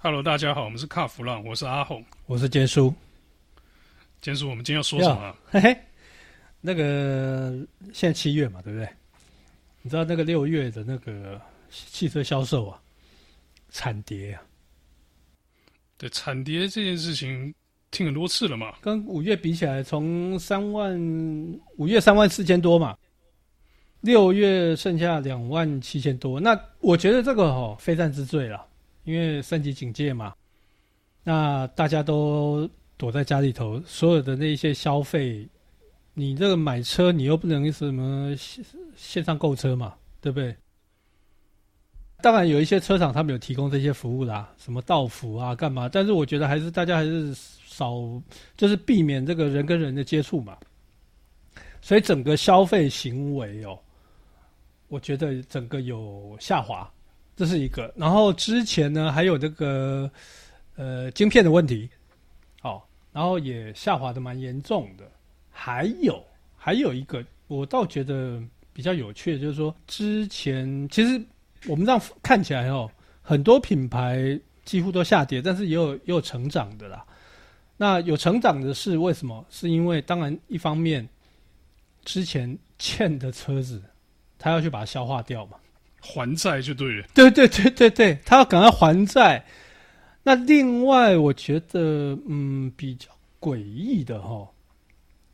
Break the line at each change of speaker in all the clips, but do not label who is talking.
Hello，大家好，我们是卡弗朗，我是阿红，
我是坚叔。
坚叔，我们今天要说什么？
嘿嘿，那个现在七月嘛，对不对？你知道那个六月的那个汽车销售啊，惨跌啊。
对，惨跌这件事情听很多次了嘛。
跟五月比起来，从三万五月三万四千多嘛。六月剩下两万七千多，那我觉得这个哦，非战之罪了，因为三级警戒嘛，那大家都躲在家里头，所有的那些消费，你这个买车你又不能什么线线上购车嘛，对不对？当然有一些车厂他们有提供这些服务啦，什么到付啊干嘛，但是我觉得还是大家还是少，就是避免这个人跟人的接触嘛，所以整个消费行为哦。我觉得整个有下滑，这是一个。然后之前呢，还有这个呃晶片的问题，哦，然后也下滑的蛮严重的。还有还有一个，我倒觉得比较有趣的，就是说之前其实我们这样看起来哦，很多品牌几乎都下跌，但是也有也有成长的啦。那有成长的是为什么？是因为当然一方面之前欠的车子。他要去把它消化掉嘛，
还债就对了。
对对对对对，他要赶快还债。那另外，我觉得嗯比较诡异的哈，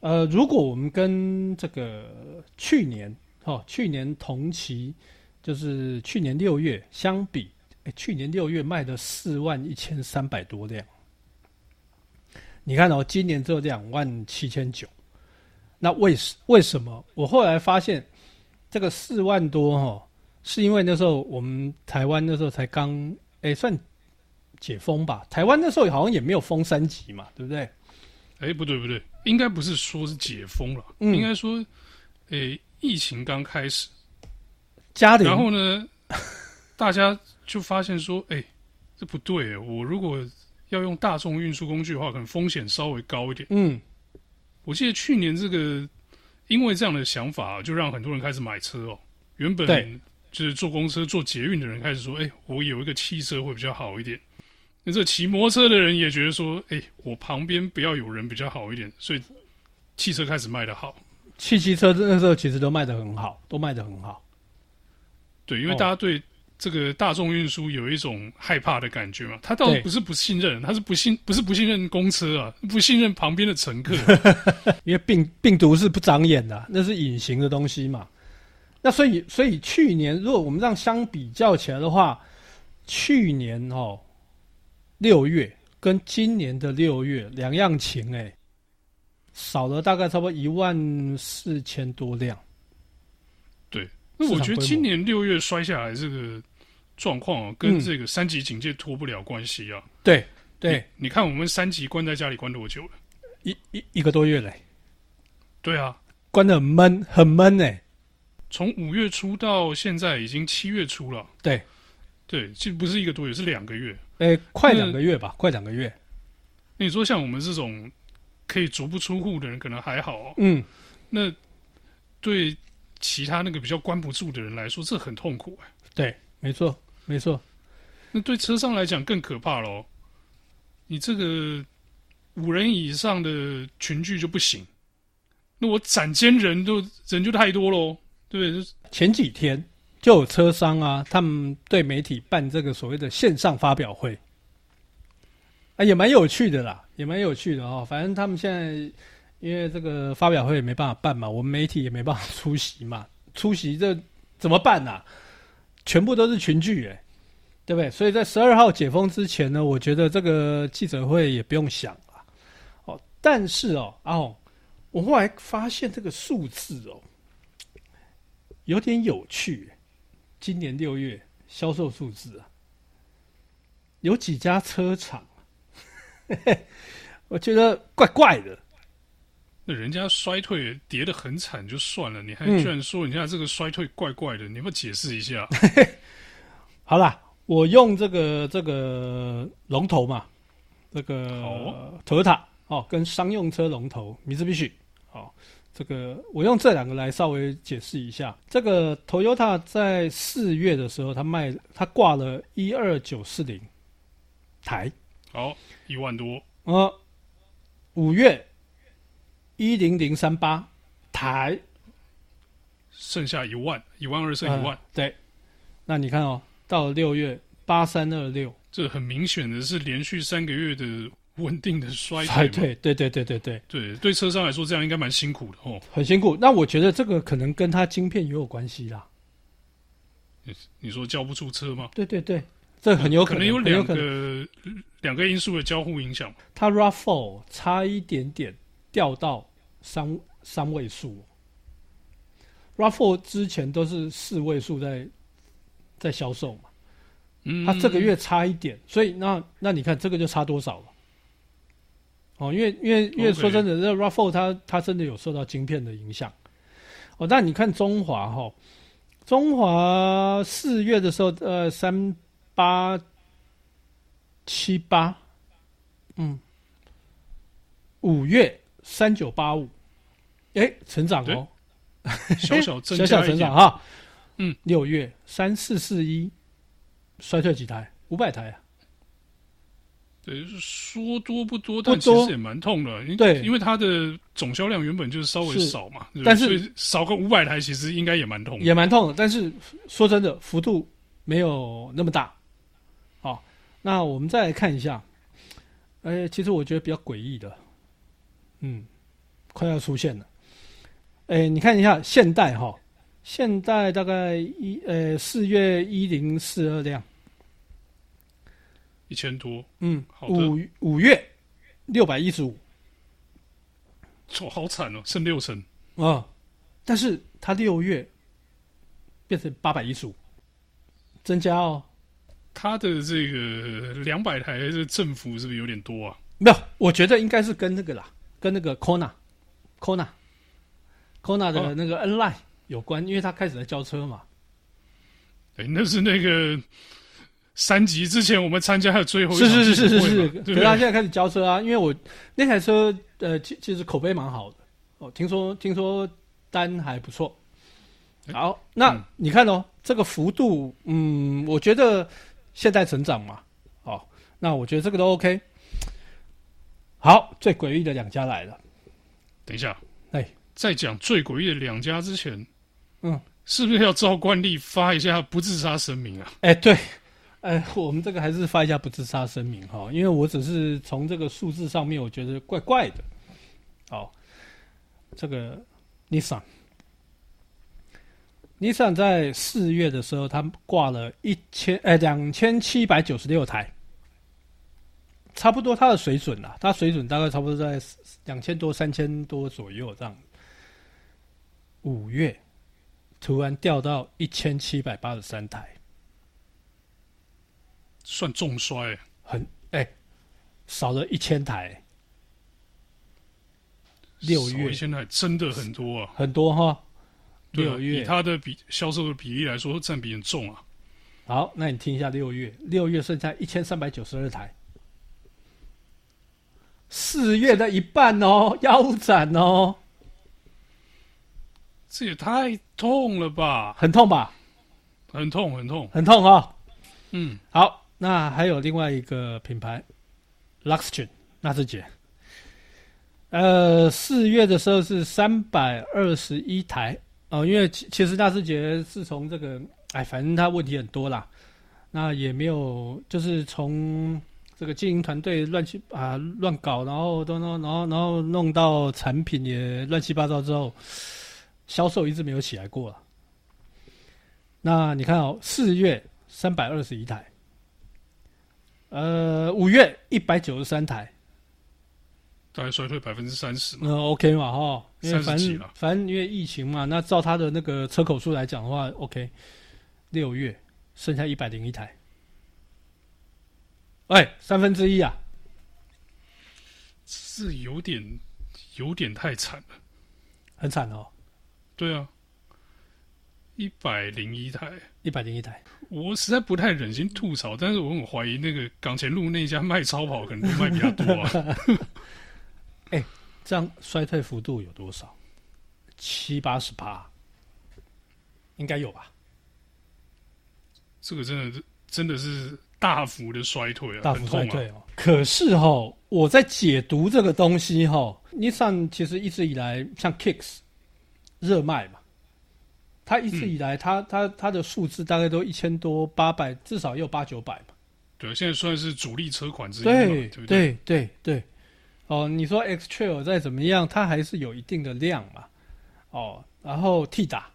呃，如果我们跟这个去年哈去年同期，就是去年六月相比，去年六月卖的四万一千三百多辆，你看哦，今年只有两万七千九。那为什为什么？我后来发现。这个四万多哈，是因为那时候我们台湾那时候才刚哎算解封吧，台湾那时候好像也没有封三级嘛，对不对？
哎，不对不对，应该不是说是解封了，嗯、应该说，哎，疫情刚开始，
家里，
然后呢，大家就发现说，哎，这不对，我如果要用大众运输工具的话，可能风险稍微高一点。嗯，我记得去年这个。因为这样的想法，就让很多人开始买车哦。原本就是坐公车、坐捷运的人开始说：“哎，我有一个汽车会比较好一点。”那这骑摩托车的人也觉得说：“哎，我旁边不要有人比较好一点。”所以汽车开始卖的好。
汽机车那时候其实都卖的很好，都卖的很好。
对，因为大家对。这个大众运输有一种害怕的感觉嘛？他倒不是不信任，他是不信，不是不信任公车啊，不信任旁边的乘客，
因为病病毒是不长眼的，那是隐形的东西嘛。那所以，所以去年如果我们这样相比较起来的话，去年哦六月跟今年的六月两样情哎，少了大概差不多一万四千多辆。
对，那我觉得今年六月摔下来这个。状况啊，跟这个三级警戒脱不了关系啊。
对对，
你看我们三级关在家里关多久了？
一一一个多月嘞。
对啊，
关的很闷，很闷呢。
从五月初到现在已经七月初了。
对
对，其实不是一个多月，是两个月。
诶，快两个月吧，快两个月。
你说像我们这种可以足不出户的人，可能还好哦。
嗯。
那对其他那个比较关不住的人来说，这很痛苦哎。
对，没错。没错，
那对车上来讲更可怕喽。你这个五人以上的群聚就不行，那我展间人都人就太多喽，对就是？
前几天就有车商啊，他们对媒体办这个所谓的线上发表会，啊，也蛮有趣的啦，也蛮有趣的哦。反正他们现在因为这个发表会也没办法办嘛，我们媒体也没办法出席嘛，出席这怎么办啊？全部都是群聚，哎，对不对？所以在十二号解封之前呢，我觉得这个记者会也不用想了。哦，但是哦，哦，我后来发现这个数字哦，有点有趣。今年六月销售数字啊，有几家车厂，我觉得怪怪的。
那人家衰退跌得很惨就算了，你还居然说人家这个衰退怪怪的，嗯、你要不要解释一下？
好啦，我用这个这个龙头嘛，这个 Toyota 哦，跟商用车龙头 Mitsubishi 哦，这个我用这两个来稍微解释一下。这个 Toyota 在四月的时候，他卖他挂了一二九四零，台。
好，一万多。
呃，五月一零零三八台，
剩下一万，一万二剩一万。
呃、对，那你看哦，到了六月八三二六，
这很明显的是连续三个月的稳定的衰退。
衰退，对对对对对
对，对车商来说这样应该蛮辛苦的哦。
很辛苦。那我觉得这个可能跟它晶片也有关系啦。
你说交不出车吗？
对对对，这很有可能，
有两个两个因素的交互影响。
它 RAV4 差一点点掉到三三位数，RAV4 之前都是四位数在在销售嘛，嗯，它这个月差一点，所以那那你看这个就差多少了？哦，因为因为因为说真的，这 RAV4 它它真的有受到晶片的影响。哦，但你看中华哈。中华四月的时候，呃，三八七八，嗯，五月三九八五，哎，成长哦，
小小增
小小成长哈，
嗯，
六月三四四一，衰退几台？五百台啊。
对，说多不多，但其实也蛮痛的。对，因为它的总销量原本就是稍微少嘛，但是少个五百台，其实应该也蛮痛，
也蛮痛的。但是说真的，幅度没有那么大。好，那我们再来看一下，哎，其实我觉得比较诡异的，嗯，快要出现了。哎，你看一下现代哈，现代大概一呃四月一零四二辆。
一千多，
嗯，好的。五五月六百一十五，
错，好惨哦，剩六成
啊！但是它六月变成八百一十五，增加哦。
它的这个两百台的振幅是不是有点多啊？
没有，我觉得应该是跟那个啦，跟那个 Kona，Kona，Kona 的那个 N Line 有关，因为它开始在交车嘛。
哎，那是那个。三级之前我们参加的最后一
是是是是是是，可是他现在开始交车啊，因为我那台车呃其其实口碑蛮好的哦，听说听说单还不错。好，那、嗯、你看哦，这个幅度，嗯，我觉得现在成长嘛，哦，那我觉得这个都 OK。好，最诡异的两家来了。
等一下，
哎，
在讲最诡异的两家之前，嗯，是不是要照惯例发一下不自杀声明啊？
哎，对。哎，我们这个还是发一下不自杀声明哈，因为我只是从这个数字上面，我觉得怪怪的。好，这个 Nissan，Nissan 在四月的时候，它挂了一千哎两千七百九十六台，差不多它的水准啦，它水准大概差不多在两千多、三千多左右这样。五月突然掉到一千七百八十三台。
算重摔，
很哎、欸，少了一千台。六月
一千台真的很多啊，
很多哈。六、
啊、
月
以它的比销售的比例来说，占比很重啊。
好，那你听一下六月，六月剩下一千三百九十二台，四月的一半哦，腰斩哦。
这也太痛了吧？
很痛吧？
很痛，很痛，
很痛哈、哦。
嗯，
好。那还有另外一个品牌，Luxgen 纳智捷，呃，四月的时候是三百二十一台哦，因为其其实纳智捷是从这个，哎，反正它问题很多啦，那也没有，就是从这个经营团队乱七啊乱搞，然后都弄，然后然后弄到产品也乱七八糟之后，销售一直没有起来过了。那你看哦，四月三百二十一台。呃，五月一百九十三台，
大概衰退百分之三十。
嗯，OK 嘛，哈，因为反正反正因为疫情嘛，那照他的那个车口数来讲的话，OK。六月剩下一百零一台，哎，三分之一啊，
是有点有点太惨了，
很惨哦。
对啊，一百零一台，
一百零一台。
我实在不太忍心吐槽，但是我很怀疑那个港前路那家卖超跑可能卖比较多啊。
哎、欸，这样衰退幅度有多少？七八十趴，应该有吧？
这个真的是真的是大幅的衰退啊，
大幅衰退哦。啊、可是哈、哦，我在解读这个东西哈、哦，尼桑其实一直以来像 Kicks 热卖嘛，它一直以来它它它的数字大概都一千多八百，至少也有八九百嘛。
对，现在算是主力车款之一
对，
对不对？
对对对。哦，你说 X Trail 再怎么样，它还是有一定的量嘛。哦，然后 T 打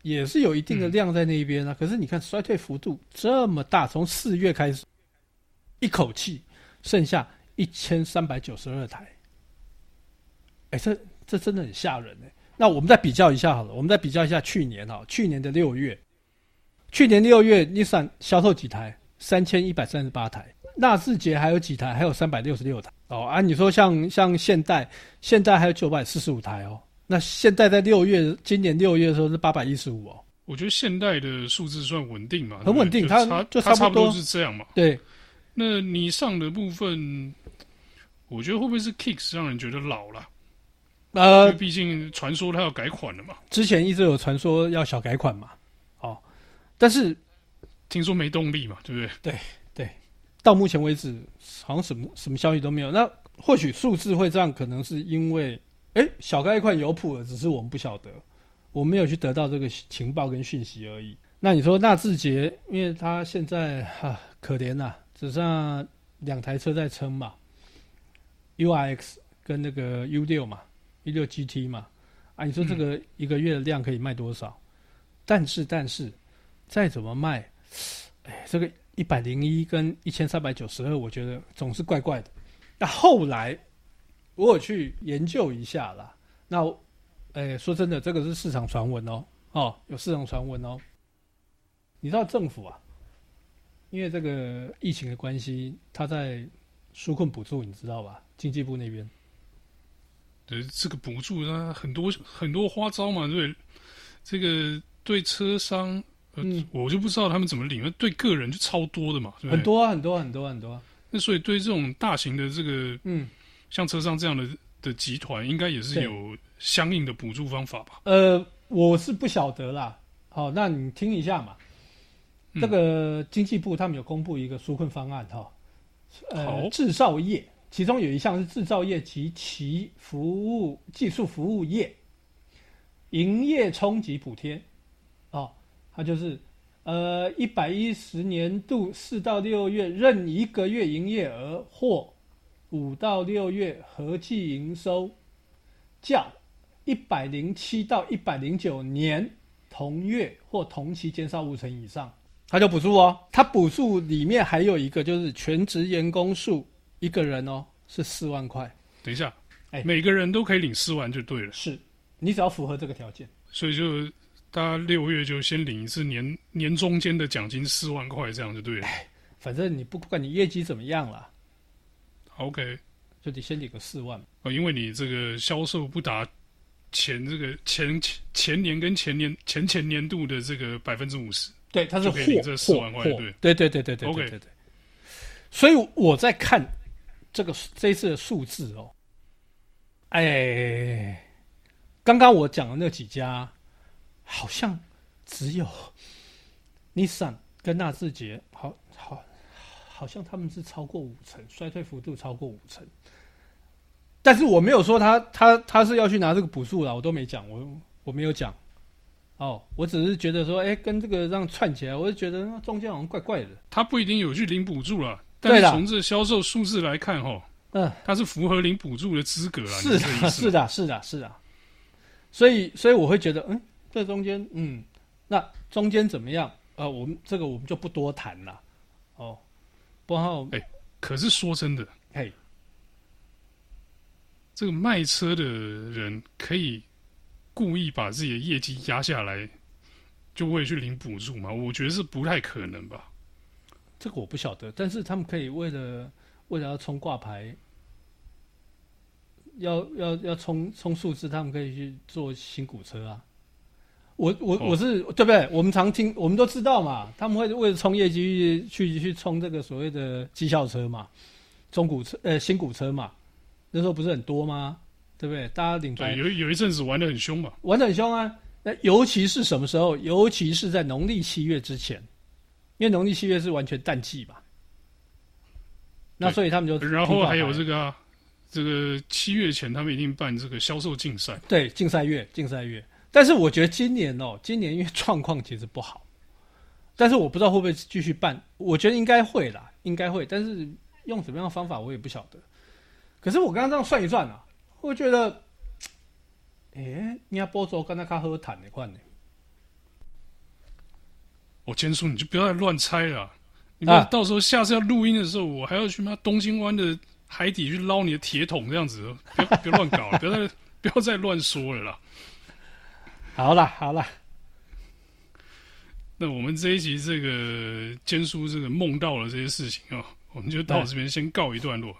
也是有一定的量在那边啊。嗯、可是你看衰退幅度这么大，从四月开始，一口气剩下一千三百九十二台。哎，这这真的很吓人哎。那我们再比较一下好了，我们再比较一下去年哈，去年的六月，去年六月 Nissan 销售几台？三千一百三十八台。纳智捷还有几台？还有三百六十六台。哦啊，你说像像现代，现代还有九百四十五台哦。那现代在六月，今年六月的时候是八百一十五哦。
我觉得现代的数字算稳定嘛，
很稳定，它就差不多
是这样嘛。
对，
那你上的部分，我觉得会不会是 Kicks 让人觉得老了？呃，毕竟传说它要改款了嘛。
之前一直有传说要小改款嘛。哦，但是
听说没动力嘛，对不对？
对对，到目前为止好像什么什么消息都没有。那或许数字会这样，可能是因为。哎，小改款有谱了，只是我们不晓得，我没有去得到这个情报跟讯息而已。那你说纳智捷，因为他现在哈、啊、可怜呐、啊，只剩两台车在撑嘛，URX 跟那个 U 六嘛，U 六 GT 嘛，啊，你说这个一个月的量可以卖多少？嗯、但是但是再怎么卖，哎，这个一百零一跟一千三百九十二，我觉得总是怪怪的。那后来。我有去研究一下啦，那，哎，说真的，这个是市场传闻哦，哦，有市场传闻哦。你知道政府啊，因为这个疫情的关系，他在纾困补助，你知道吧？经济部那边，
对这个补助啊，很多很多花招嘛，对，这个对车商，呃、嗯，我就不知道他们怎么领，对个人就超多的嘛，
很多啊，很多很多很多。那
所以对这种大型的这个，嗯。像车商这样的的集团，应该也是有相应的补助方法吧？
呃，我是不晓得啦。好，那你听一下嘛。嗯、这个经济部他们有公布一个纾困方案哈。呃，制造业其中有一项是制造业及其服务技术服务业营业冲击补贴。哦，它就是呃一百一十年度四到六月任一个月营业额或五到六月合计营收较一百零七到一百零九年同月或同期减少五成以上，他就补助哦。他补助里面还有一个就是全职员工数一个人哦是四万块。
等一下，哎，每个人都可以领四万就对了。
是，你只要符合这个条件。
所以就大家六月就先领一次年年中间的奖金四万块，这样就对了。哎，
反正你不管你业绩怎么样了。
OK，
就得先领个四万
哦，因为你这个销售不达前这个前前前年跟前年前前年度的这个百分之五十，
对，它是
可以领这四
万块，对，对对对对对对对。所以我在看这个这一次的数字哦，哎，刚刚我讲的那几家，好像只有 Nissan 跟纳智捷，好好。好像他们是超过五成衰退幅度超过五成，但是我没有说他他他是要去拿这个补助了，我都没讲，我我没有讲，哦，我只是觉得说，哎、跟这个这样串起来，我就觉得中间好像怪怪的。
他不一定有去领补助了，但是从这销售数字来看，哈，嗯，它是符合领补助的资格啊。
是的，是的，是的，是的。所以，所以我会觉得，嗯，这中间，嗯，那中间怎么样？呃，我们这个我们就不多谈了，哦。不好，哎，
可是说真的，嘿，这个卖车的人可以故意把自己的业绩压下来，就为去领补助吗？我觉得是不太可能吧。
这个我不晓得，但是他们可以为了为了要冲挂牌，要要要冲冲数字，他们可以去做新股车啊。我我我是、哦、对不对？我们常听，我们都知道嘛，他们会为了冲业绩去去冲这个所谓的绩效车嘛，中古车呃新股车嘛，那时候不是很多吗？对不对？大家领牌
有有一阵子玩的很凶嘛，
玩的很凶啊。那尤其是什么时候？尤其是在农历七月之前，因为农历七月是完全淡季嘛。那所以他们就
然后还有这个、啊、这个七月前他们一定办这个销售竞赛，
对，竞赛月，竞赛月。但是我觉得今年哦，今年因为状况其实不好，但是我不知道会不会继续办，我觉得应该会啦，应该会，但是用什么样的方法我也不晓得。可是我刚刚这样算一算啊，我觉得，哎，你要播州跟他卡喝谈的款呢？
我坚叔，你就不要再乱猜了。你不要到时候下次要录音的时候，我还要去妈东京湾的海底去捞你的铁桶这样子，不要不要乱搞了，不要再不要再乱说了啦。
好了好了，
那我们这一集这个坚叔这个梦到了这些事情啊、哦，我们就到这边先告一段落。